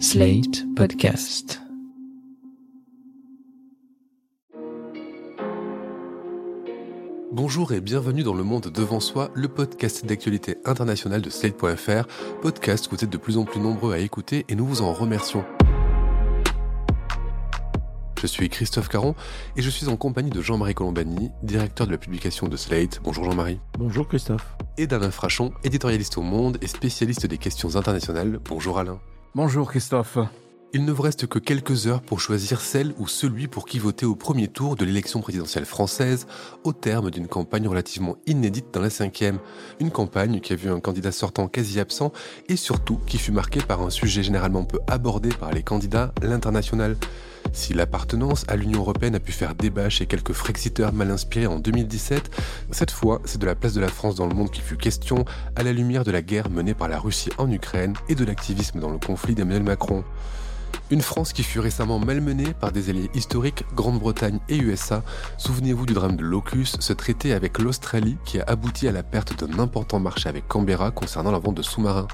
Slate Podcast. Bonjour et bienvenue dans Le Monde Devant Soi, le podcast d'actualité internationale de Slate.fr, podcast que vous êtes de plus en plus nombreux à écouter et nous vous en remercions. Je suis Christophe Caron et je suis en compagnie de Jean-Marie Colombani, directeur de la publication de Slate. Bonjour Jean-Marie. Bonjour Christophe. Et d'Alain Frachon, éditorialiste au Monde et spécialiste des questions internationales. Bonjour Alain. Bonjour Christophe. Il ne vous reste que quelques heures pour choisir celle ou celui pour qui voter au premier tour de l'élection présidentielle française, au terme d'une campagne relativement inédite dans la cinquième. Une campagne qui a vu un candidat sortant quasi absent et surtout qui fut marquée par un sujet généralement peu abordé par les candidats, l'international. Si l'appartenance à l'Union européenne a pu faire débat chez quelques Frexiteurs mal inspirés en 2017, cette fois, c'est de la place de la France dans le monde qui fut question, à la lumière de la guerre menée par la Russie en Ukraine et de l'activisme dans le conflit d'Emmanuel Macron. Une France qui fut récemment malmenée par des alliés historiques, Grande-Bretagne et USA. Souvenez-vous du drame de Locus, ce traité avec l'Australie qui a abouti à la perte d'un important marché avec Canberra concernant la vente de sous-marins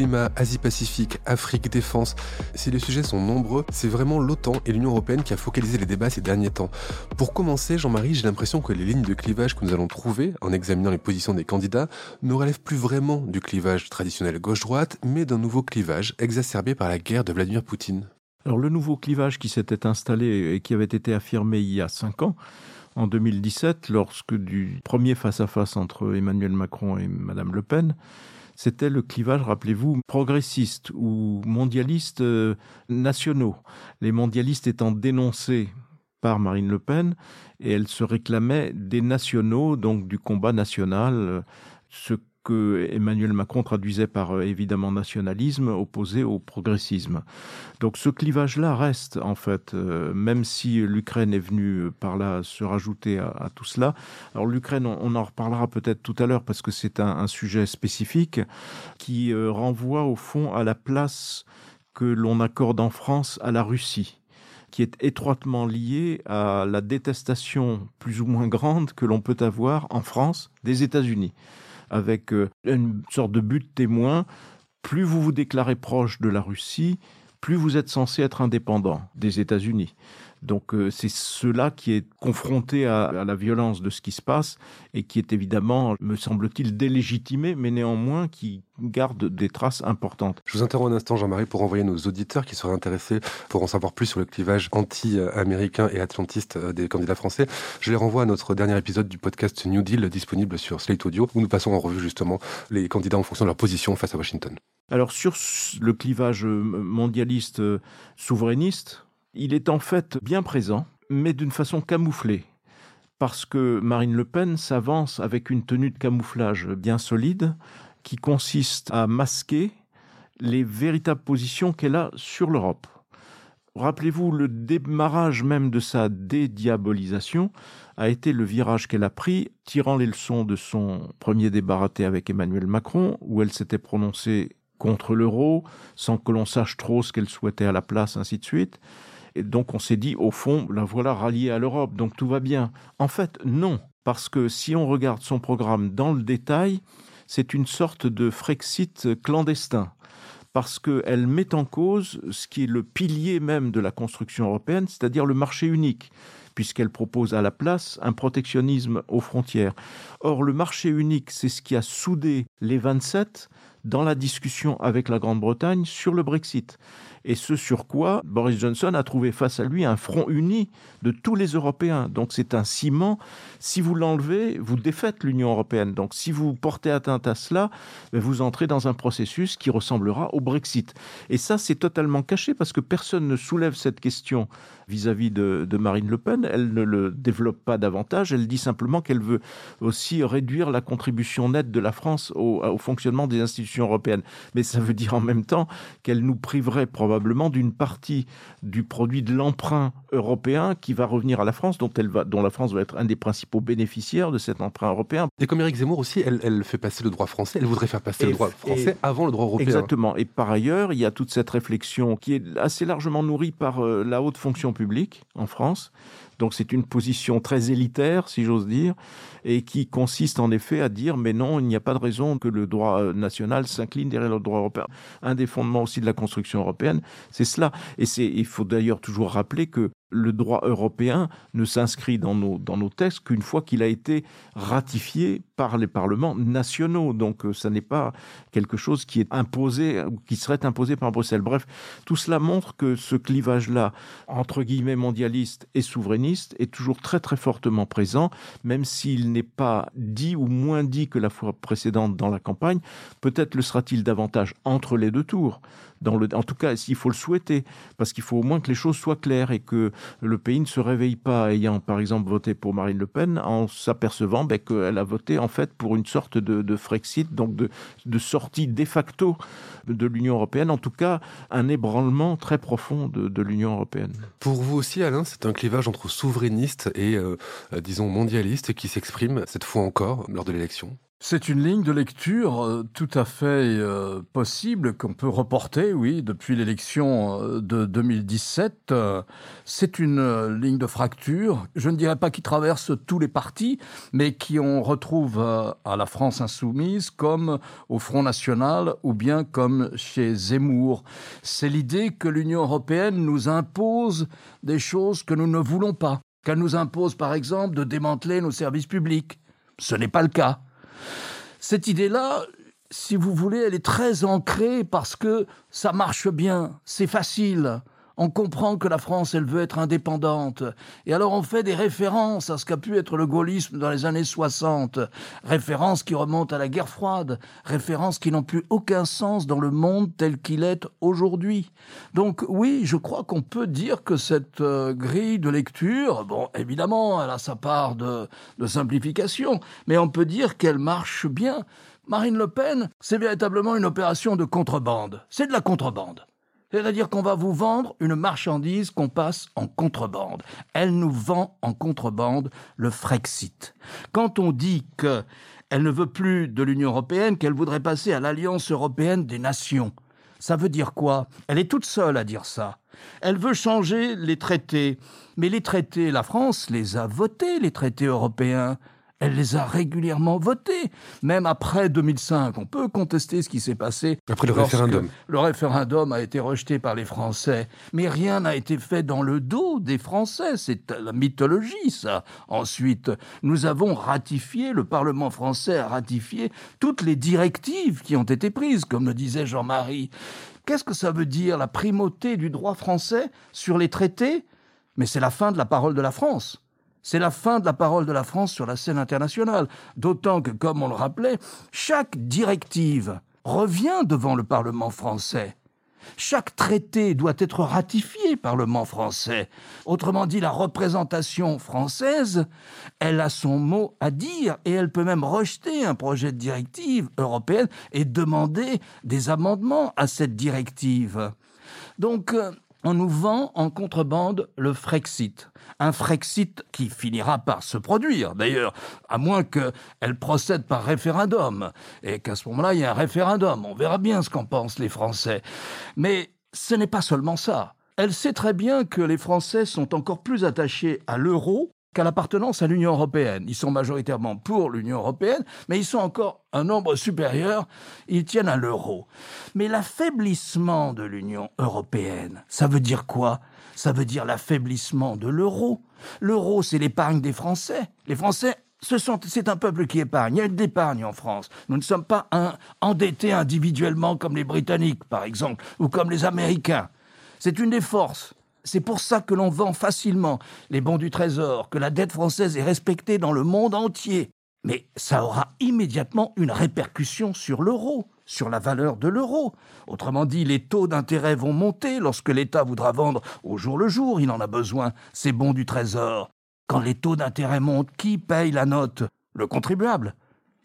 climat, Asie-Pacifique, Afrique, défense. Si les sujets sont nombreux, c'est vraiment l'OTAN et l'Union européenne qui a focalisé les débats ces derniers temps. Pour commencer, Jean-Marie, j'ai l'impression que les lignes de clivage que nous allons trouver en examinant les positions des candidats ne relèvent plus vraiment du clivage traditionnel gauche-droite, mais d'un nouveau clivage exacerbé par la guerre de Vladimir Poutine. Alors le nouveau clivage qui s'était installé et qui avait été affirmé il y a cinq ans, en 2017, lorsque du premier face-à-face entre Emmanuel Macron et Madame Le Pen, c'était le clivage, rappelez-vous, progressiste ou mondialiste euh, nationaux. Les mondialistes étant dénoncés par Marine Le Pen et elle se réclamait des nationaux, donc du combat national, euh, que Emmanuel Macron traduisait par euh, évidemment nationalisme opposé au progressisme. Donc ce clivage-là reste en fait, euh, même si l'Ukraine est venue euh, par là se rajouter à, tout cela. Alors l'Ukraine, on, en reparlera peut-être tout à l'heure parce que c'est un, sujet spécifique qui renvoie au fond à la place que l'on accorde en France à la Russie qui est étroitement liée à la détestation plus ou moins grande que l'on peut avoir en France des États-Unis avec euh, une sorte de but témoin. Plus vous vous déclarez proche de la Russie, plus vous êtes censé être indépendant des États-Unis. Donc euh, c'est cela qui est confronté à, la violence de ce qui se passe et qui est évidemment, me semble-t-il, délégitimé, mais néanmoins qui garde des traces importantes. Je vous interromps un instant, Jean-Marie, pour envoyer nos auditeurs qui seraient intéressés pour en savoir plus sur le clivage anti-américain et atlantiste euh, des candidats français. Je les renvoie à notre dernier épisode du podcast New Deal disponible sur Slate Audio où nous passons en revue justement les candidats en fonction de leur position face à Washington. Alors sur le clivage mondialiste souverainiste, il est en fait bien présent, mais d'une façon camouflée, parce que Marine Le Pen s'avance avec une tenue de camouflage bien solide, qui consiste à masquer les véritables positions qu'elle a sur l'Europe. Rappelez-vous, le démarrage même de sa dédiabolisation a été le virage qu'elle a pris, tirant les leçons de son premier débat raté avec Emmanuel Macron, où elle s'était prononcée contre l'euro, sans que l'on sache trop ce qu'elle souhaitait à la place, ainsi de suite. Et donc on s'est dit, au fond, la voilà ralliée à l'Europe, donc tout va bien. En fait, non, parce que si on regarde son programme dans le détail, c'est une sorte de Frexit clandestin parce qu'elle met en cause ce qui est le pilier même de la construction européenne, c'est-à-dire le marché unique, puisqu'elle propose à la place un protectionnisme aux frontières. Or, le marché unique, c'est ce qui a soudé les 27 dans la discussion avec la Grande-Bretagne sur le Brexit et ce sur quoi Boris Johnson a trouvé face à lui un front uni de tous les Européens. Donc c'est un ciment. Si vous l'enlevez, vous défaites l'Union européenne. Donc si vous portez atteinte à cela, ben, vous entrez dans un processus qui ressemblera au Brexit. Et ça, c'est totalement caché parce que personne ne soulève cette question vis-à-vis de, Marine Le Pen. Elle ne le développe pas davantage. Elle dit simplement qu'elle veut aussi réduire la contribution nette de la France au, au fonctionnement des institutions européennes. Mais ça veut dire en même temps qu'elle nous priverait probablement d'une partie du produit de l'emprunt européen qui va revenir à la France, dont, elle va, dont la France va être un des principaux bénéficiaires de cet emprunt européen. Et comme Eric Zemmour aussi, elle, elle fait passer le droit français, elle voudrait faire passer le droit français avant le droit européen. Exactement. Et par ailleurs, il y a toute cette réflexion qui est assez largement nourrie par euh, la haute fonction publique en France, Donc c'est une position très élitaire, si j'ose dire, et qui consiste en effet à dire mais non, il n'y a pas de raison que le droit euh, national s'incline derrière le droit européen. Un des fondements aussi de la construction européenne, c'est cela. Et il faut d'ailleurs toujours rappeler que le droit européen ne s'inscrit dans nos, dans nos textes qu'une fois qu'il a été ratifié par les parlements nationaux. Donc euh, ça n'est pas quelque chose qui est imposé ou qui serait imposé par Bruxelles. Bref, tout cela montre que ce clivage-là, entre guillemets mondialiste et souverainiste, est toujours très très fortement présent, même s'il n'est pas dit ou moins dit que la fois précédente dans la campagne. Peut-être le sera-t-il davantage entre les deux tours en tout cas, s'il faut le souhaiter, parce qu'il faut au moins que les choses soient claires et que le pays ne se réveille pas ayant, par exemple, voté pour Marine Le Pen en s'apercevant ben, qu'elle a voté en fait pour une sorte de, Frexit, donc de, sortie de facto de l'Union européenne, en tout cas un ébranlement très profond de, l'Union européenne. Pour vous aussi, Alain, c'est un clivage entre souverainistes et, euh, euh, disons, mondialistes qui s'exprime cette fois encore lors de l'élection? C'est une ligne de lecture euh, tout à fait euh, possible qu'on peut reporter, oui, depuis l'élection euh, de 2017. C'est une ligne de fracture, je ne dirais pas qui traverse tous les partis, mais qui on retrouve à la France insoumise comme au Front National ou bien comme chez Zemmour. C'est l'idée que l'Union européenne nous impose des choses que nous ne voulons pas, qu'elle nous impose par exemple de démanteler nos services publics. Ce n'est pas le cas. Cette idée-là, si vous voulez, elle est très ancrée parce que ça marche bien, c'est facile. On comprend que la France, elle veut être indépendante. Et alors on fait des références à ce qu'a pu être le gaullisme dans les années 60. Références qui remontent à la guerre froide. Références qui n'ont plus aucun sens dans le monde tel qu'il est aujourd'hui. Donc oui, je crois qu'on peut dire que cette euh, grille de lecture, bon, évidemment, elle a sa part de, de simplification, mais on peut dire qu'elle marche bien. Marine Le Pen, c'est véritablement une opération de contrebande. C'est de la contrebande. C'est-à-dire qu'on va vous vendre une marchandise qu'on passe en contrebande. Elle nous vend en contrebande le Frexit. Quand on dit que elle ne veut plus de l'Union européenne, qu'elle voudrait passer à l'Alliance européenne des nations, ça veut dire quoi? Elle est toute seule à dire ça. Elle veut changer les traités. Mais les traités, la France les a votés, les traités européens. Elle les a régulièrement votés, même après 2005. On peut contester ce qui s'est passé. Après le référendum. Le référendum a été rejeté par les Français. Mais rien n'a été fait dans le dos des Français. C'est la mythologie, ça. Ensuite, nous avons ratifié, le Parlement français a ratifié toutes les directives qui ont été prises, comme le disait Jean-Marie. Qu'est-ce que ça veut dire, la primauté du droit français sur les traités? Mais c'est la fin de la parole de la France. C'est la fin de la parole de la France sur la scène internationale, d'autant que, comme on le rappelait, chaque directive revient devant le Parlement français. Chaque traité doit être ratifié par le Parlement français. Autrement dit, la représentation française, elle a son mot à dire et elle peut même rejeter un projet de directive européenne et demander des amendements à cette directive. Donc, euh, on nous vend en contrebande le Frexit. Un Frexit qui finira par se produire, d'ailleurs, à moins qu'elle procède par référendum, et qu'à ce moment-là, il y ait un référendum. On verra bien ce qu'en pensent les Français. Mais ce n'est pas seulement ça. Elle sait très bien que les Français sont encore plus attachés à l'euro qu'à l'appartenance à l'Union européenne. Ils sont majoritairement pour l'Union européenne, mais ils sont encore un nombre supérieur, ils tiennent à l'euro. Mais l'affaiblissement de l'Union européenne, ça veut dire quoi? Ça veut dire l'affaiblissement de l'euro. L'euro, c'est l'épargne des Français. Les Français c'est un peuple qui épargne. Il y a de l'épargne en France. Nous ne sommes pas endettés individuellement comme les Britanniques, par exemple, ou comme les Américains. C'est une des forces c'est pour ça que l'on vend facilement les bons du Trésor, que la dette française est respectée dans le monde entier. Mais ça aura immédiatement une répercussion sur l'euro, sur la valeur de l'euro. Autrement dit, les taux d'intérêt vont monter lorsque l'État voudra vendre au jour le jour, il en a besoin, ces bons du Trésor. Quand les taux d'intérêt montent, qui paye la note? Le contribuable.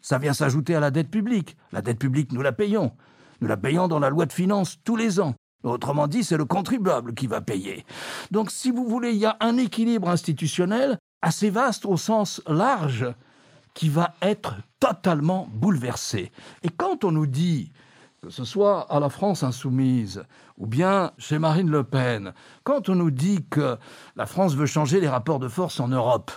Ça vient s'ajouter à la dette publique. La dette publique, nous la payons. Nous la payons dans la loi de finances tous les ans. Autrement dit, c'est le contribuable qui va payer. Donc, si vous voulez, il y a un équilibre institutionnel assez vaste au sens large qui va être totalement bouleversé. Et quand on nous dit que ce soit à la France insoumise ou bien chez Marine Le Pen, quand on nous dit que la France veut changer les rapports de force en Europe,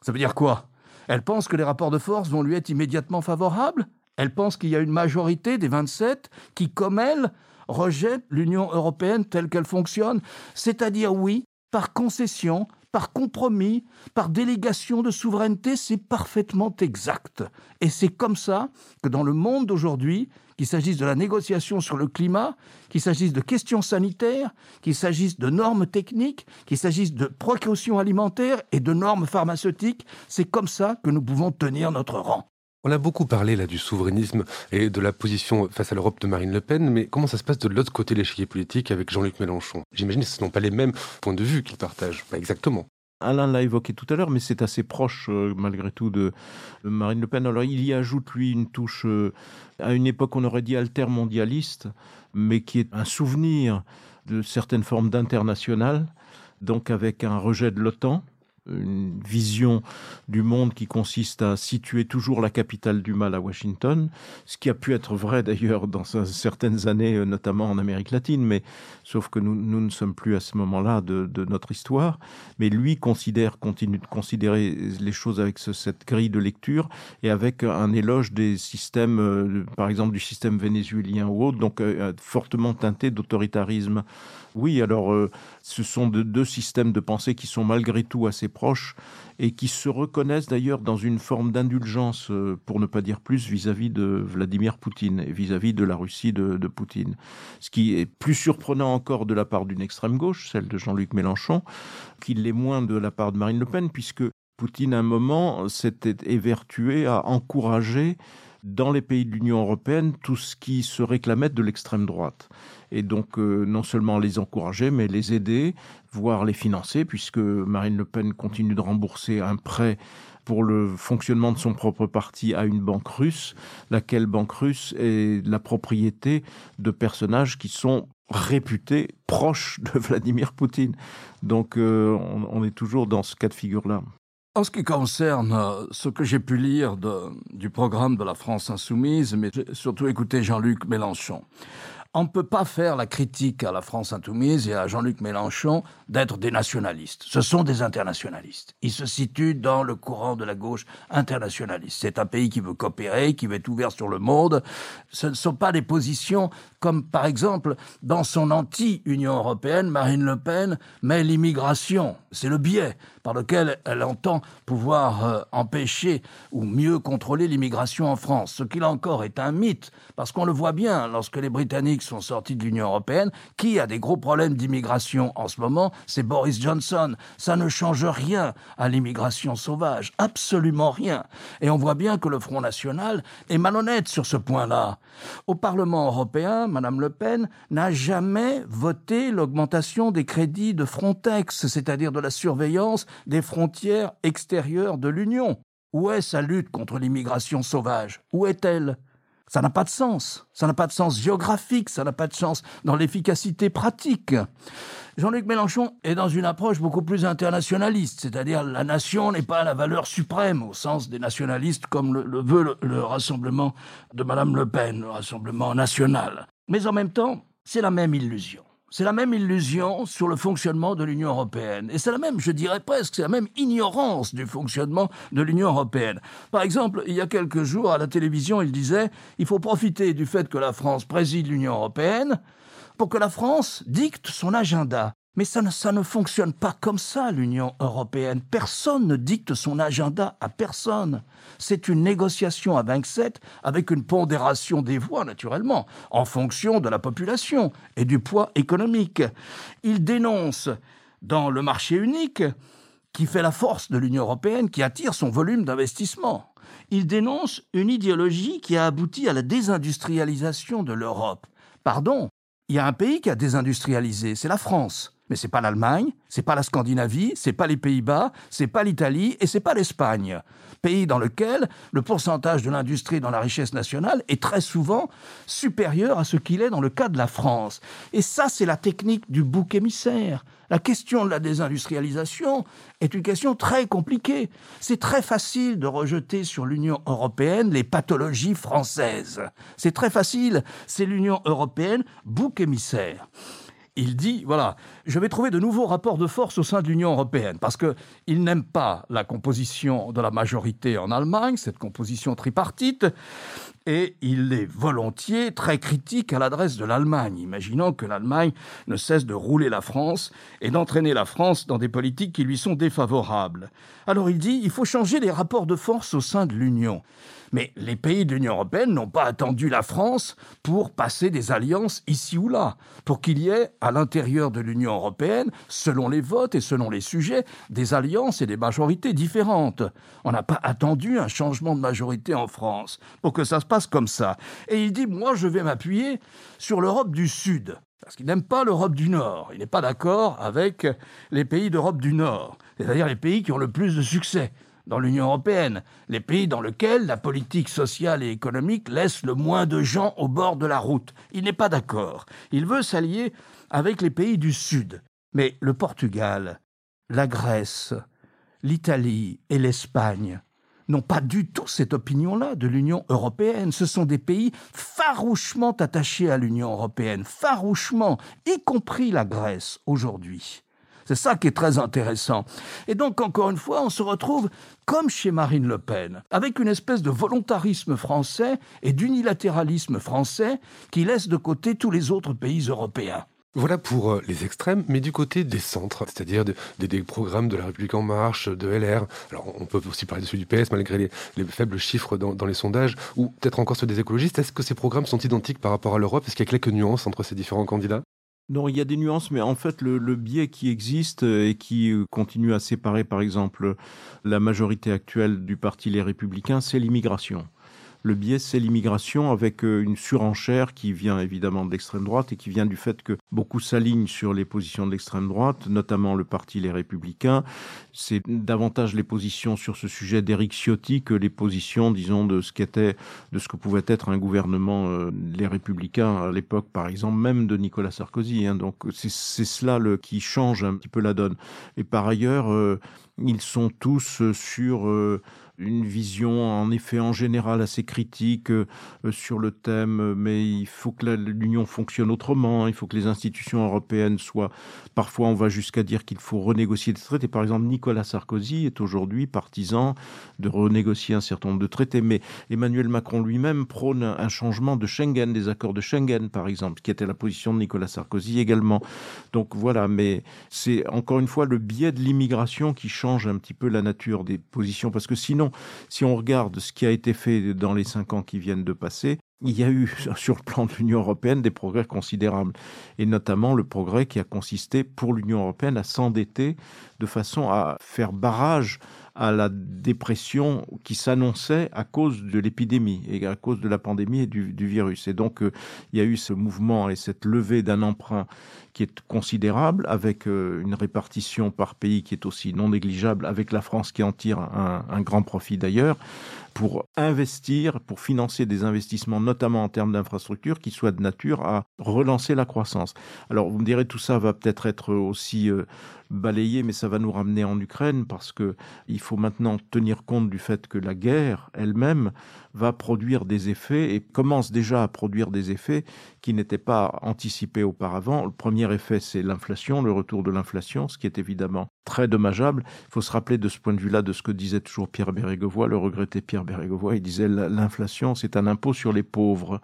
ça veut dire quoi? Elle pense que les rapports de force vont lui être immédiatement favorables? Elle pense qu'il y a une majorité des 27 qui, comme elle, rejette l'Union européenne telle qu'elle fonctionne, c'est-à-dire oui, par concession, par compromis, par délégation de souveraineté, c'est parfaitement exact. Et c'est comme ça que dans le monde d'aujourd'hui, qu'il s'agisse de la négociation sur le climat, qu'il s'agisse de questions sanitaires, qu'il s'agisse de normes techniques, qu'il s'agisse de précautions alimentaires et de normes pharmaceutiques, c'est comme ça que nous pouvons tenir notre rang. On a beaucoup parlé là du souverainisme et de la position face à l'Europe de Marine Le Pen, mais comment ça se passe de l'autre côté de l'échiquier politique avec Jean-Luc Mélenchon? J'imagine que ce ne sont pas les mêmes points de vue qu'ils partagent, pas exactement. Alain l'a évoqué tout à l'heure, mais c'est assez proche euh, malgré tout de, Marine Le Pen. Alors il y ajoute lui une touche euh, à une époque on aurait dit altermondialiste, mais qui est un souvenir de certaines formes d'international, donc avec un rejet de l'OTAN, une vision du monde qui consiste à situer toujours la capitale du mal à Washington, ce qui a pu être vrai d'ailleurs dans certaines années, notamment en Amérique latine, mais sauf que nous, nous ne sommes plus à ce moment-là de, notre histoire. Mais lui considère, continue de considérer les choses avec ce, cette grille de lecture et avec un éloge des systèmes, euh, par exemple du système vénézuélien ou autre, donc euh, fortement teinté d'autoritarisme. Oui, alors euh, ce sont de, deux systèmes de pensée qui sont malgré tout assez proches et qui se reconnaissent d'ailleurs dans une forme d'indulgence, euh, pour ne pas dire plus, vis-à-vis -vis de Vladimir Poutine et vis-à-vis -vis de la Russie de, de Poutine. Ce qui est plus surprenant encore de la part d'une extrême gauche, celle de Jean-Luc Mélenchon, qu'il l'est moins de la part de Marine Le Pen, puisque Poutine, à un moment, s'était évertué à encourager dans les pays de l'Union européenne tout ce qui se réclamait de l'extrême droite et donc euh, non seulement les encourager, mais les aider, voire les financer, puisque Marine Le Pen continue de rembourser un prêt pour le fonctionnement de son propre parti à une banque russe, laquelle banque russe est la propriété de personnages qui sont réputés proches de Vladimir Poutine. Donc euh, on, on est toujours dans ce cas de figure-là. En ce qui concerne euh, ce que j'ai pu lire du programme de la France insoumise, mais surtout écouter Jean-Luc Mélenchon, on ne peut pas faire la critique à la France insoumise et à Jean-Luc Mélenchon d'être des nationalistes. Ce sont des internationalistes. Ils se situent dans le courant de la gauche internationaliste. C'est un pays qui veut coopérer, qui veut être ouvert sur le monde. Ce ne sont pas des positions comme, par exemple, dans son anti-Union européenne, Marine Le Pen met l'immigration. C'est le biais par lequel elle entend pouvoir euh, empêcher ou mieux contrôler l'immigration en France. Ce qu'il encore est un mythe, parce qu'on le voit bien lorsque les Britanniques sont sortis de l'Union européenne, qui a des gros problèmes d'immigration en ce moment, c'est Boris Johnson. Ça ne change rien à l'immigration sauvage, absolument rien. Et on voit bien que le Front National est malhonnête sur ce point-là. Au Parlement européen, Madame Le Pen n'a jamais voté l'augmentation des crédits de Frontex, c'est-à-dire de la surveillance des frontières extérieures de l'Union. Où est sa lutte contre l'immigration sauvage? Où est-elle? Ça n'a pas de sens. Ça n'a pas de sens géographique, ça n'a pas de sens dans l'efficacité pratique. Jean-Luc Mélenchon est dans une approche beaucoup plus internationaliste, c'est-à-dire la nation n'est pas la valeur suprême au sens des nationalistes comme le, veut le, le rassemblement de Madame Le Pen, le rassemblement national. Mais en même temps, c'est la même illusion. C'est la même illusion sur le fonctionnement de l'Union européenne. Et c'est la même, je dirais presque, c'est la même ignorance du fonctionnement de l'Union européenne. Par exemple, il y a quelques jours, à la télévision, il disait il faut profiter du fait que la France préside l'Union européenne pour que la France dicte son agenda. Mais ça ne, fonctionne pas comme ça, l'Union européenne. Personne ne dicte son agenda à personne. C'est une négociation à 27 avec une pondération des voix, naturellement, en fonction de la population et du poids économique. Il dénonce dans le marché unique qui fait la force de l'Union européenne, qui attire son volume d'investissement. Il dénonce une idéologie qui a abouti à la désindustrialisation de l'Europe. Pardon, il y a un pays qui a désindustrialisé, c'est la France. Mais c'est pas l'Allemagne, c'est pas la Scandinavie, c'est pas les Pays-Bas, c'est pas l'Italie et c'est pas l'Espagne. Pays dans lequel le pourcentage de l'industrie dans la richesse nationale est très souvent supérieur à ce qu'il est dans le cas de la France. Et ça, c'est la technique du bouc émissaire. La question de la désindustrialisation est une question très compliquée. C'est très facile de rejeter sur l'Union européenne les pathologies françaises. C'est très facile. C'est l'Union européenne bouc émissaire il dit voilà, je vais trouver de nouveaux rapports de force au sein de l'Union européenne parce qu'il n'aime pas la composition de la majorité en Allemagne, cette composition tripartite, et il est volontiers très critique à l'adresse de l'Allemagne, imaginant que l'Allemagne ne cesse de rouler la France et d'entraîner la France dans des politiques qui lui sont défavorables. Alors il dit il faut changer les rapports de force au sein de l'Union. Mais les pays de l'Union européenne n'ont pas attendu la France pour passer des alliances ici ou là, pour qu'il y ait à l'intérieur de l'Union européenne, selon les votes et selon les sujets, des alliances et des majorités différentes. On n'a pas attendu un changement de majorité en France pour que ça se passe comme ça. Et il dit, moi je vais m'appuyer sur l'Europe du Sud. Parce qu'il n'aime pas l'Europe du Nord. Il n'est pas d'accord avec les pays d'Europe du Nord. C'est-à-dire les pays qui ont le plus de succès dans l'Union européenne, les pays dans lesquels la politique sociale et économique laisse le moins de gens au bord de la route. Il n'est pas d'accord. Il veut s'allier avec les pays du Sud. Mais le Portugal, la Grèce, l'Italie et l'Espagne n'ont pas du tout cette opinion-là de l'Union européenne. Ce sont des pays farouchement attachés à l'Union européenne, farouchement, y compris la Grèce aujourd'hui. C'est ça qui est très intéressant. Et donc, encore une fois, on se retrouve comme chez Marine Le Pen, avec une espèce de volontarisme français et d'unilatéralisme français qui laisse de côté tous les autres pays européens. Voilà pour euh, les extrêmes, mais du côté des centres, c'est-à-dire des, programmes de la République en marche, de LR. Alors on peut aussi parler de celui du PS malgré les, faibles chiffres dans, les sondages, ou peut-être encore ceux des écologistes. Est-ce que ces programmes sont identiques par rapport à l'Europe? Est-ce qu'il y a quelques nuances entre ces différents candidats? Non, il y a des nuances, mais en fait, le, biais qui existe et qui euh, continue à séparer, par exemple, la majorité actuelle du Parti Les Républicains, c'est l'immigration. Le biais, c'est l'immigration avec euh, une surenchère qui vient évidemment de l'extrême droite et qui vient du fait que beaucoup s'alignent sur les positions de l'extrême droite, notamment le parti Les Républicains. C'est davantage les positions sur ce sujet d'Éric Ciotti que les positions, disons, de ce qu'était, de ce que pouvait être un gouvernement euh, Les Républicains à l'époque, par exemple, même de Nicolas Sarkozy. Hein. Donc c'est cela qui change un petit peu la donne. Et par ailleurs, euh, ils sont tous sur une vision en effet en général assez critique euh, sur le thème, mais il faut que l'Union fonctionne autrement, il faut que les institutions européennes soient... Parfois on va jusqu'à dire qu'il faut renégocier des traités. Par exemple, Nicolas Sarkozy est aujourd'hui partisan de renégocier un certain nombre de traités, mais Emmanuel Macron lui-même prône un changement de Schengen, des accords de Schengen par exemple, qui était la position de Nicolas Sarkozy également. Donc voilà, mais c'est encore une fois le biais de l'immigration qui change un petit peu la nature des positions, parce que sinon si on regarde ce qui a été fait dans les cinq ans qui viennent de passer, il y a eu sur le plan de l'Union européenne des progrès considérables, et notamment le progrès qui a consisté pour l'Union européenne à s'endetter de façon à faire barrage à la dépression qui s'annonçait à cause de l'épidémie et à cause de la pandémie et du, virus. Et donc, euh, il y a eu ce mouvement et cette levée d'un emprunt qui est considérable, avec euh, une répartition par pays qui est aussi non négligeable, avec la France qui en tire un, grand profit d'ailleurs, pour investir, pour financer des investissements, notamment en termes d'infrastructures, qui soient de nature à relancer la croissance. Alors, vous me direz, tout ça va peut-être être aussi euh, balayé, mais ça va nous ramener en Ukraine parce que il faut maintenant tenir compte du fait que la guerre elle-même va produire des effets et commence déjà à produire des effets qui n'étaient pas anticipés auparavant. Le premier effet, c'est l'inflation, le retour de l'inflation, ce qui est évidemment très dommageable. Il faut se rappeler de ce point de vue-là de ce que disait toujours Pierre Bérégovoy, le regretté Pierre Bérégovoy. Il disait l'inflation, c'est un impôt sur les pauvres.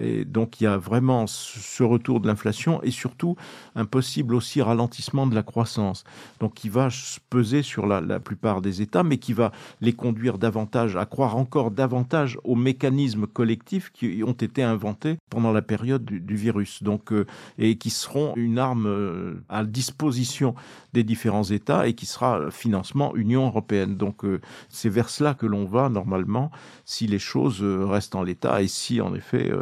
Et donc il y a vraiment ce retour de l'inflation et surtout un possible aussi ralentissement de la croissance. Donc qui va peser sur la, plupart des États, mais qui va les conduire davantage à croire encore davantage aux mécanismes collectifs qui ont été inventés pendant la période du, virus. Donc euh, et qui seront une arme euh, à disposition des différents États et qui sera financement Union européenne. Donc euh, c'est vers cela que l'on va normalement si les choses restent en l'état et si en effet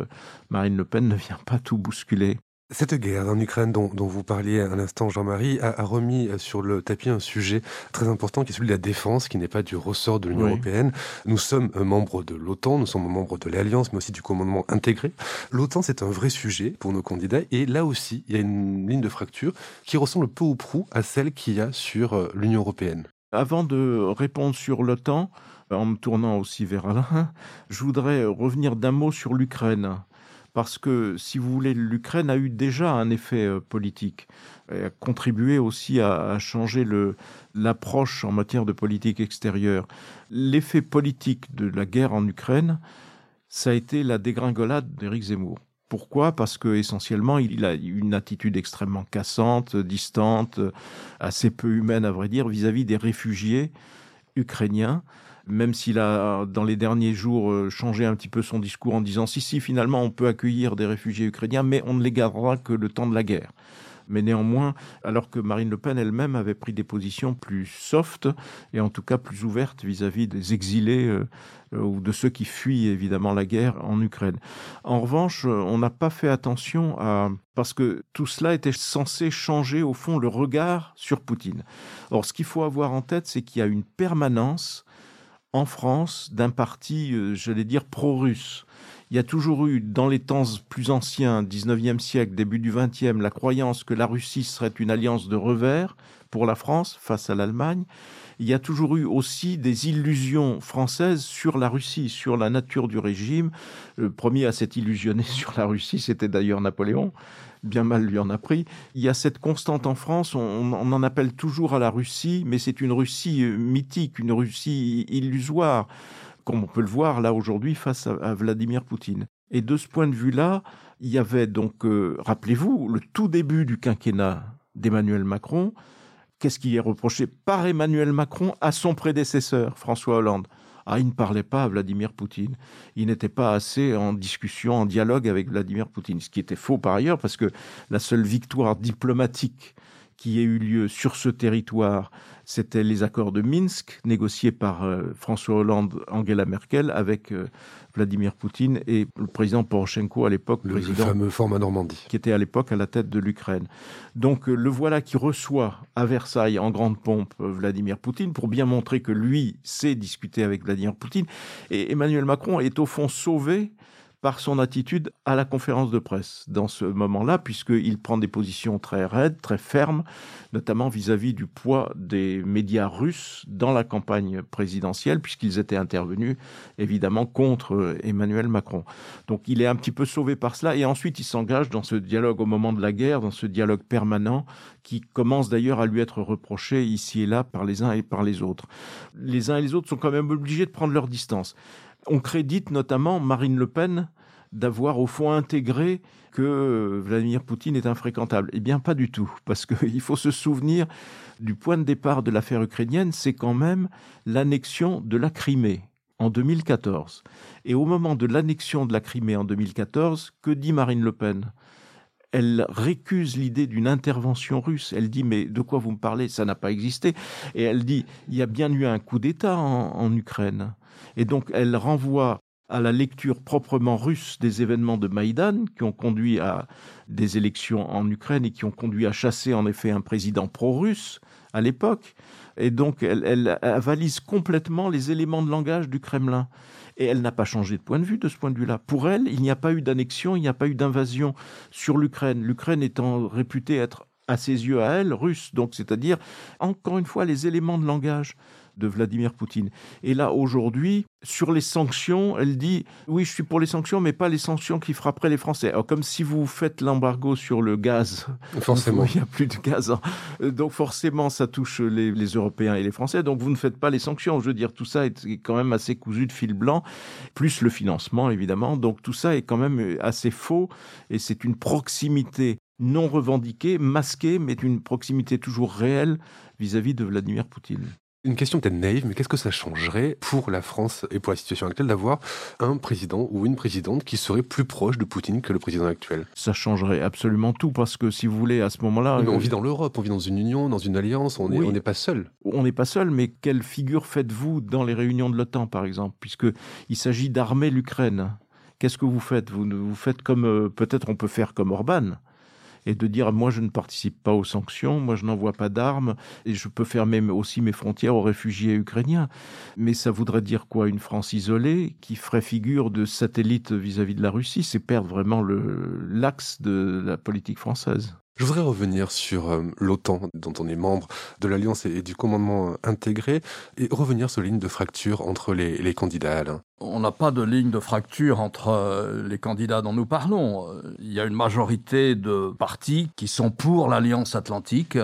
Marine Le Pen ne vient pas tout bousculer. Cette guerre en Ukraine dont, vous parliez à l'instant, Jean-Marie, a, remis sur le tapis un sujet très important qui est celui de la défense, qui n'est pas du ressort de l'Union européenne. Nous sommes membres de l'OTAN, nous sommes membres de l'Alliance, mais aussi du commandement intégré. L'OTAN, c'est un vrai sujet pour nos candidats, et là aussi, il y a une ligne de fracture qui ressemble peu ou prou à celle qu'il y a sur euh, l'Union européenne. Avant de répondre sur l'OTAN, en me tournant aussi vers Alain, je voudrais revenir d'un mot sur l'Ukraine parce que, si vous voulez, l'Ukraine a eu déjà un effet euh, politique, et a contribué aussi à, changer l'approche en matière de politique extérieure. L'effet politique de la guerre en Ukraine, ça a été la dégringolade d'Éric Zemmour. Pourquoi? Parce que essentiellement, il a une attitude extrêmement cassante, distante, assez peu humaine à vrai dire, vis à -vis des réfugiés ukrainiens même s'il a, dans les derniers jours, euh, changé un petit peu son discours en disant si, si, finalement, on peut accueillir des réfugiés ukrainiens, mais on ne les gardera que le temps de la guerre. Mais néanmoins, alors que Marine Le Pen elle-même avait pris des positions plus soft et en tout cas plus ouvertes vis-à-vis des exilés euh, euh, ou de ceux qui fuient évidemment la guerre en Ukraine. En revanche, on n'a pas fait attention à parce que tout cela était censé changer au fond le regard sur Poutine. Or, ce qu'il faut avoir en tête, c'est qu'il y a une permanence en France d'un parti, euh, j'allais dire, pro-russe. Il y a toujours eu, dans les temps plus anciens, 19e siècle, début du 20e, la croyance que la Russie serait une alliance de revers pour la France face à l'Allemagne. Il y a toujours eu aussi des illusions françaises sur la Russie, sur la nature du régime. Le premier à s'être illusionné sur la Russie, c'était d'ailleurs Napoléon bien mal lui en a pris. Il y a cette constante en France, on, en appelle toujours à la Russie, mais c'est une Russie euh, mythique, une Russie illusoire, comme on peut le voir là aujourd'hui face à, Vladimir Poutine. Et de ce point de vue-là, il y avait donc, euh, rappelez-vous, le tout début du quinquennat d'Emmanuel Macron. Qu'est-ce qui est reproché par Emmanuel Macron à son prédécesseur, François Hollande? Ah, il ne parlait pas à Vladimir Poutine. Il n'était pas assez en discussion, en dialogue avec Vladimir Poutine. Ce qui était faux par ailleurs, parce que la seule victoire diplomatique qui ait eu lieu sur ce territoire, c'était les accords de Minsk, négociés par euh, François Hollande, Angela Merkel, avec euh, Vladimir Poutine et le président Poroshenko à l'époque, le, président, fameux format Normandie, qui était à l'époque à la tête de l'Ukraine. Donc euh, le voilà qui reçoit à Versailles en grande pompe Vladimir Poutine pour bien montrer que lui sait discuter avec Vladimir Poutine. Et Emmanuel Macron est au fond sauvé par son attitude à la conférence de presse dans ce moment-là, puisqu'il prend des positions très raides, très fermes, notamment vis-à-vis du poids des médias russes dans la campagne présidentielle, puisqu'ils étaient intervenus évidemment contre Emmanuel Macron. Donc il est un petit peu sauvé par cela, et ensuite il s'engage dans ce dialogue au moment de la guerre, dans ce dialogue permanent, qui commence d'ailleurs à lui être reproché ici et là par les uns et par les autres. Les uns et les autres sont quand même obligés de prendre leur distance. On crédite notamment Marine Le Pen d'avoir au fond intégré que Vladimir Poutine est infréquentable. Eh bien, pas du tout, parce qu'il faut se souvenir du point de départ de l'affaire ukrainienne, c'est quand même l'annexion de la Crimée en 2014. Et au moment de l'annexion de la Crimée en 2014, que dit Marine Le Pen? Elle récuse l'idée d'une intervention russe. Elle dit mais de quoi vous me parlez? Ça n'a pas existé. Et elle dit il y a bien eu un coup d'État en Ukraine. Et donc, elle renvoie à la lecture proprement russe des événements de Maïdan qui ont conduit à des élections en Ukraine et qui ont conduit à chasser en effet un président pro-russe à l'époque. Et donc, elle, elle, avalise complètement les éléments de langage du Kremlin. Et elle n'a pas changé de point de vue de ce point de vue-là. Pour elle, il n'y a pas eu d'annexion, il n'y a pas eu d'invasion sur l'Ukraine. L'Ukraine étant réputée être, à ses yeux, à elle, russe. Donc, c'est-à-dire, encore une fois, les éléments de langage de Vladimir Poutine. Et là, aujourd'hui, sur les sanctions, elle dit oui, je suis pour les sanctions, mais pas les sanctions qui frapperaient les Français. comme si vous faites l'embargo sur le gaz, forcément, il n'y a plus de gaz. Hein. Donc forcément, ça touche les, les, Européens et les Français. Donc vous ne faites pas les sanctions. Je veux dire, tout ça est quand même assez cousu de fil blanc, plus le financement évidemment. Donc tout ça est quand même assez faux et c'est une proximité non revendiquée, masquée, mais une proximité toujours réelle vis à -vis de Vladimir Poutine. Une question peut-être naïve, mais qu'est-ce que ça changerait pour la France et pour la situation actuelle d'avoir un président ou une présidente qui serait plus proche de Poutine que le président actuel? Ça changerait absolument tout, parce que si vous voulez, à ce moment-là... on euh, vit dans l'Europe, on vit dans une union, dans une alliance, on n'est pas seul. On n'est pas seul, mais quelle figure faites-vous dans les réunions de l'OTAN, par exemple, puisqu'il s'agit d'armer l'Ukraine. Qu'est-ce que vous faites? Vous, vous faites comme... Euh, peut-être on peut faire comme Orban et de dire moi je ne participe pas aux sanctions, moi je n'envoie pas d'armes et je peux fermer aussi mes frontières aux réfugiés ukrainiens. Mais ça voudrait dire quoi Une France isolée qui ferait figure de satellite vis-à-vis de la Russie? C'est perdre vraiment l'axe de la politique française. Je voudrais revenir sur euh, l'OTAN, dont on est membre de l'Alliance et, du commandement intégré, et revenir sur la ligne de fracture entre les, les candidats. On n'a pas de ligne de fracture entre euh, les candidats dont nous parlons. Il y a une majorité de partis qui sont pour l'Alliance atlantique,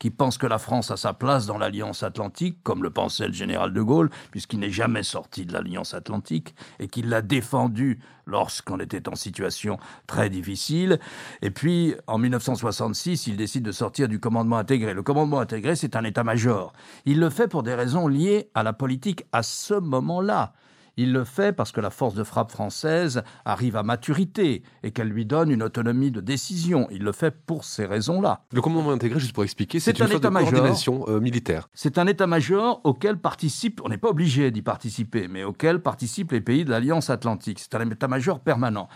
qui pense que la France a sa place dans l'Alliance Atlantique, comme le pensait le général de Gaulle, puisqu'il n'est jamais sorti de l'Alliance Atlantique, et qu'il l'a défendu lorsqu'on était en situation très difficile. Et puis, en 1966, il décide de sortir du commandement intégré. Le commandement intégré, c'est un état-major. Il le fait pour des raisons liées à la politique à ce moment-là. Il le fait parce que la force de frappe française arrive à maturité et qu'elle lui donne une autonomie de décision. Il le fait pour ces raisons-là. Le commandement intégré, juste pour expliquer, c'est une sorte de coordination euh, militaire. C'est un état-major auquel participe, on n'est pas obligé d'y participer, mais auquel participent les pays de l'Alliance Atlantique. C'est un état-major permanent.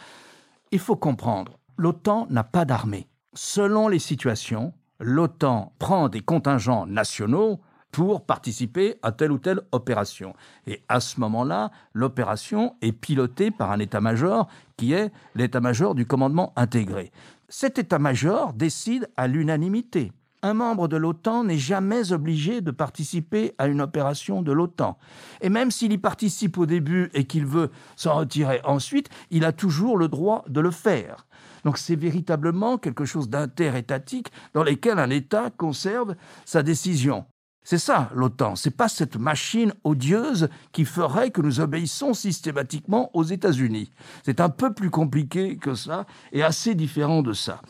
Il faut comprendre, l'OTAN n'a pas d'armée. Selon les situations, l'OTAN prend des contingents nationaux pour participer à telle ou telle opération. Et à ce moment-là, l'opération est pilotée par un état-major qui est l'état-major du commandement intégré. Cet état-major décide à l'unanimité. Un membre de l'OTAN n'est jamais obligé de participer à une opération de l'OTAN. Et même s'il y participe au début et qu'il veut s'en retirer ensuite, il a toujours le droit de le faire. Donc c'est véritablement quelque chose d'interétatique dans lequel un État conserve sa décision. C'est ça l'OTAN, c'est pas cette machine odieuse qui ferait que nous obéissons systématiquement aux États-Unis. C'est un peu plus compliqué que ça et assez différent de ça.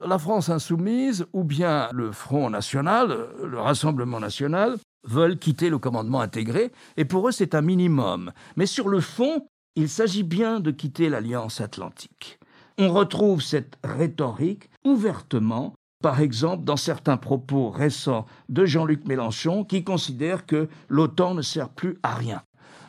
La France insoumise ou bien le Front national, le Rassemblement national, veulent quitter le commandement intégré et pour eux c'est un minimum. Mais sur le fond, il s'agit bien de quitter l'Alliance atlantique. On retrouve cette rhétorique ouvertement par exemple dans certains propos récents de Jean-Luc Mélenchon qui considère que l'OTAN ne sert plus à rien.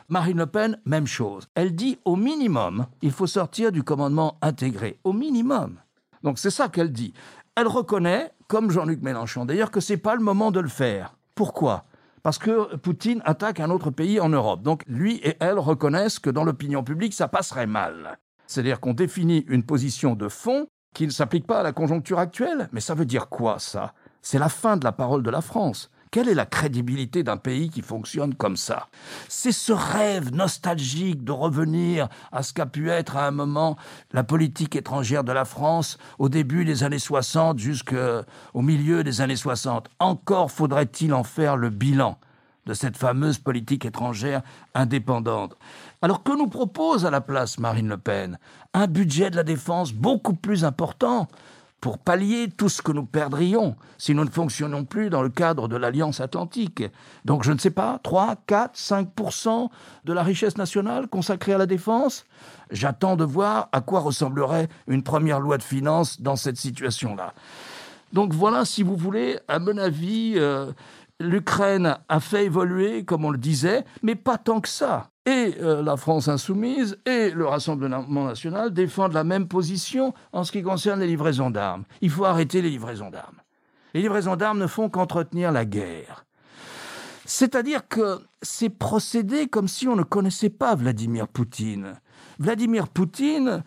Marine Le Pen, même chose. Elle dit au minimum, il faut sortir du commandement intégré. Au minimum. Donc c'est ça qu'elle dit. Elle reconnaît, comme Jean-Luc Mélenchon d'ailleurs, que ce n'est pas le moment de le faire. Pourquoi? Parce que Poutine attaque un autre pays en Europe. Donc lui et elle reconnaissent que dans l'opinion publique, ça passerait mal. C'est-à-dire qu'on définit une position de fond qui ne s'applique pas à la conjoncture actuelle. Mais ça veut dire quoi, ça? C'est la fin de la parole de la France. Quelle est la crédibilité d'un pays qui fonctionne comme ça? C'est ce rêve nostalgique de revenir à ce qu'a pu être à un moment la politique étrangère de la France au début des années 60 jusqu'au milieu des années 60. Encore faudrait-il en faire le bilan de cette fameuse politique étrangère indépendante. Alors que nous propose à la place Marine Le Pen? Un budget de la défense beaucoup plus important pour pallier tout ce que nous perdrions si nous ne fonctionnons plus dans le cadre de l'Alliance atlantique. Donc je ne sais pas, 3, 4, 5 de la richesse nationale consacrée à la défense? J'attends de voir à quoi ressemblerait une première loi de finances dans cette situation-là. Donc voilà, si vous voulez, à mon avis, euh, l'Ukraine a fait évoluer, comme on le disait, mais pas tant que ça. Et euh, la France insoumise et le Rassemblement national défendent la même position en ce qui concerne les livraisons d'armes. Il faut arrêter les livraisons d'armes. Les livraisons d'armes ne font qu'entretenir la guerre. C'est-à-dire que c'est procédé comme si on ne connaissait pas Vladimir Poutine. Vladimir Poutine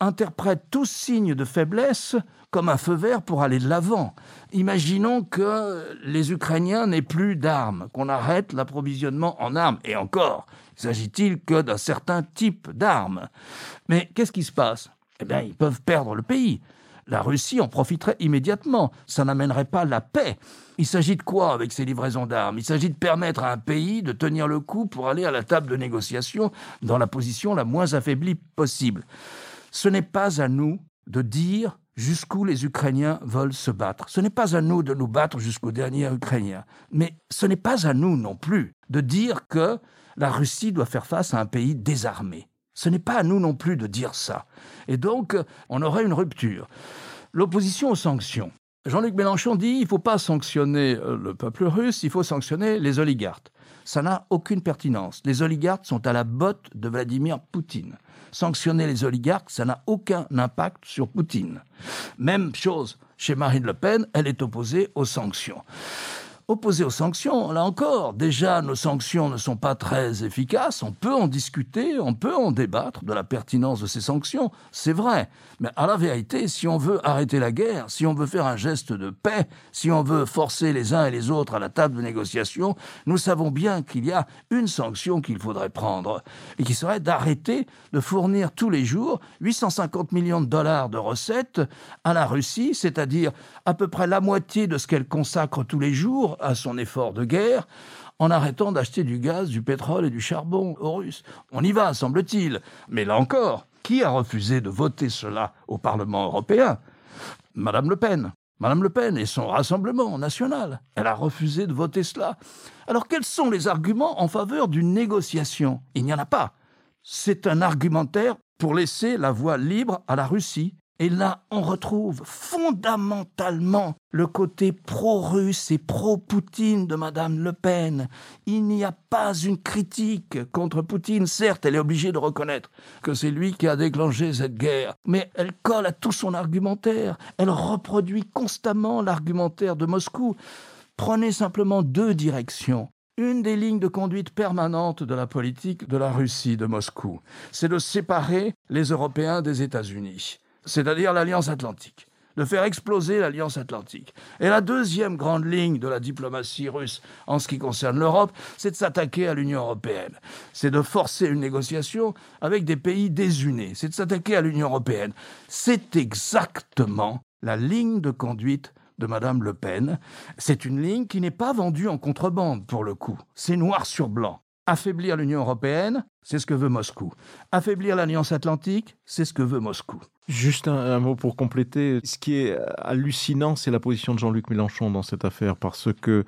interprète tout signe de faiblesse comme un feu vert pour aller de l'avant. Imaginons que les Ukrainiens n'aient plus d'armes, qu'on arrête l'approvisionnement en armes. Et encore, s'agit-il que d'un certain type d'armes. Mais qu'est-ce qui se passe? Eh bien, ils peuvent perdre le pays. La Russie en profiterait immédiatement. Ça n'amènerait pas la paix. Il s'agit de quoi avec ces livraisons d'armes? Il s'agit de permettre à un pays de tenir le coup pour aller à la table de négociation dans la position la moins affaiblie possible. Ce n'est pas à nous de dire jusqu'où les Ukrainiens veulent se battre. Ce n'est pas à nous de nous battre jusqu'au dernier Ukrainien, mais ce n'est pas à nous non plus de dire que la Russie doit faire face à un pays désarmé. Ce n'est pas à nous non plus de dire ça. Et donc, on aurait une rupture. L'opposition aux sanctions. Jean-Luc Mélenchon dit il ne faut pas sanctionner euh, le peuple russe, il faut sanctionner les oligarques. ça n'a aucune pertinence. Les oligarques sont à la botte de Vladimir Poutine. Sanctionner les oligarques, ça n'a aucun impact sur Poutine. Même chose chez Marine Le Pen, elle est opposée aux sanctions. Opposé aux sanctions, là encore, déjà nos sanctions ne sont pas très efficaces, on peut en discuter, on peut en débattre de la pertinence de ces sanctions, c'est vrai. Mais à la vérité, si on veut arrêter la guerre, si on veut faire un geste de paix, si on veut forcer les uns et les autres à la table de négociation, nous savons bien qu'il y a une sanction qu'il faudrait prendre, et qui serait d'arrêter de fournir tous les jours 850 millions de dollars de recettes à la Russie, c'est-à-dire à peu près la moitié de ce qu'elle consacre tous les jours à son effort de guerre en arrêtant d'acheter du gaz, du pétrole et du charbon aux Russes. On y va, semble-t-il. Mais là encore, qui a refusé de voter cela au Parlement européen? Madame Le Pen. Madame Le Pen et son Rassemblement national. Elle a refusé de voter cela. Alors quels sont les arguments en faveur d'une négociation? Il n'y en a pas. C'est un argumentaire pour laisser la voie libre à la Russie et là, on retrouve fondamentalement le côté pro-russe et pro-Poutine de Madame Le Pen. Il n'y a pas une critique contre Poutine. Certes, elle est obligée de reconnaître que c'est lui qui a déclenché cette guerre, mais elle colle à tout son argumentaire. Elle reproduit constamment l'argumentaire de Moscou. Prenez simplement deux directions. Une des lignes de conduite permanente de la politique de la Russie de Moscou, c'est de séparer les Européens des États-Unis c'est-à-dire l'Alliance atlantique, de faire exploser l'Alliance atlantique. Et la deuxième grande ligne de la diplomatie russe en ce qui concerne l'Europe, c'est de s'attaquer à l'Union européenne. C'est de forcer une négociation avec des pays désunis. C'est de s'attaquer à l'Union européenne. C'est exactement la ligne de conduite de Madame Le Pen. C'est une ligne qui n'est pas vendue en contrebande, pour le coup. C'est noir sur blanc. Affaiblir l'Union européenne, c'est ce que veut Moscou. Affaiblir l'Alliance atlantique, c'est ce que veut Moscou. Juste un, mot pour compléter. Ce qui est hallucinant, c'est la position de Jean-Luc Mélenchon dans cette affaire, parce que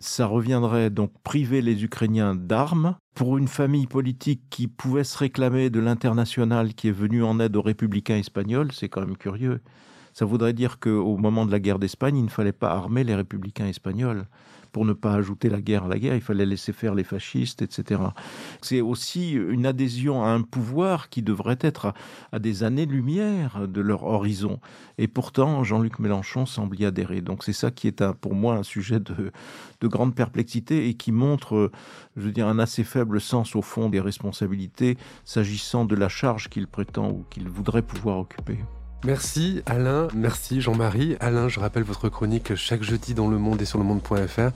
ça reviendrait donc priver les Ukrainiens d'armes pour une famille politique qui pouvait se réclamer de l'international qui est venu en aide aux républicains espagnols. C'est quand même curieux. Ça voudrait dire qu'au moment de la guerre d'Espagne, il ne fallait pas armer les républicains espagnols pour ne pas ajouter la guerre à la guerre, il fallait laisser faire les fascistes, etc. C'est aussi une adhésion à un pouvoir qui devrait être à, des années-lumière de leur horizon. Et pourtant, Jean-Luc Mélenchon semble y adhérer. Donc c'est ça qui est pour moi un sujet de, de grande perplexité et qui montre, je veux dire, un assez faible sens au fond des responsabilités s'agissant de la charge qu'il prétend ou qu'il voudrait pouvoir occuper. Merci Alain, merci Jean-Marie. Alain, je rappelle votre chronique chaque jeudi dans Le Monde et sur le monde.fr.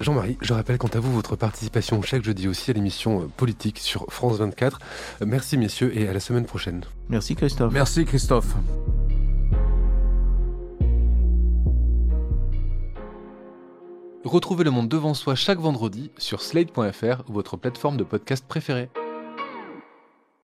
Jean-Marie, je rappelle quant à vous votre participation chaque jeudi aussi à l'émission politique sur France 24. Merci messieurs et à la semaine prochaine. Merci Christophe. Merci Christophe. Retrouvez Le Monde devant soi chaque vendredi sur slate.fr votre plateforme de podcast préférée.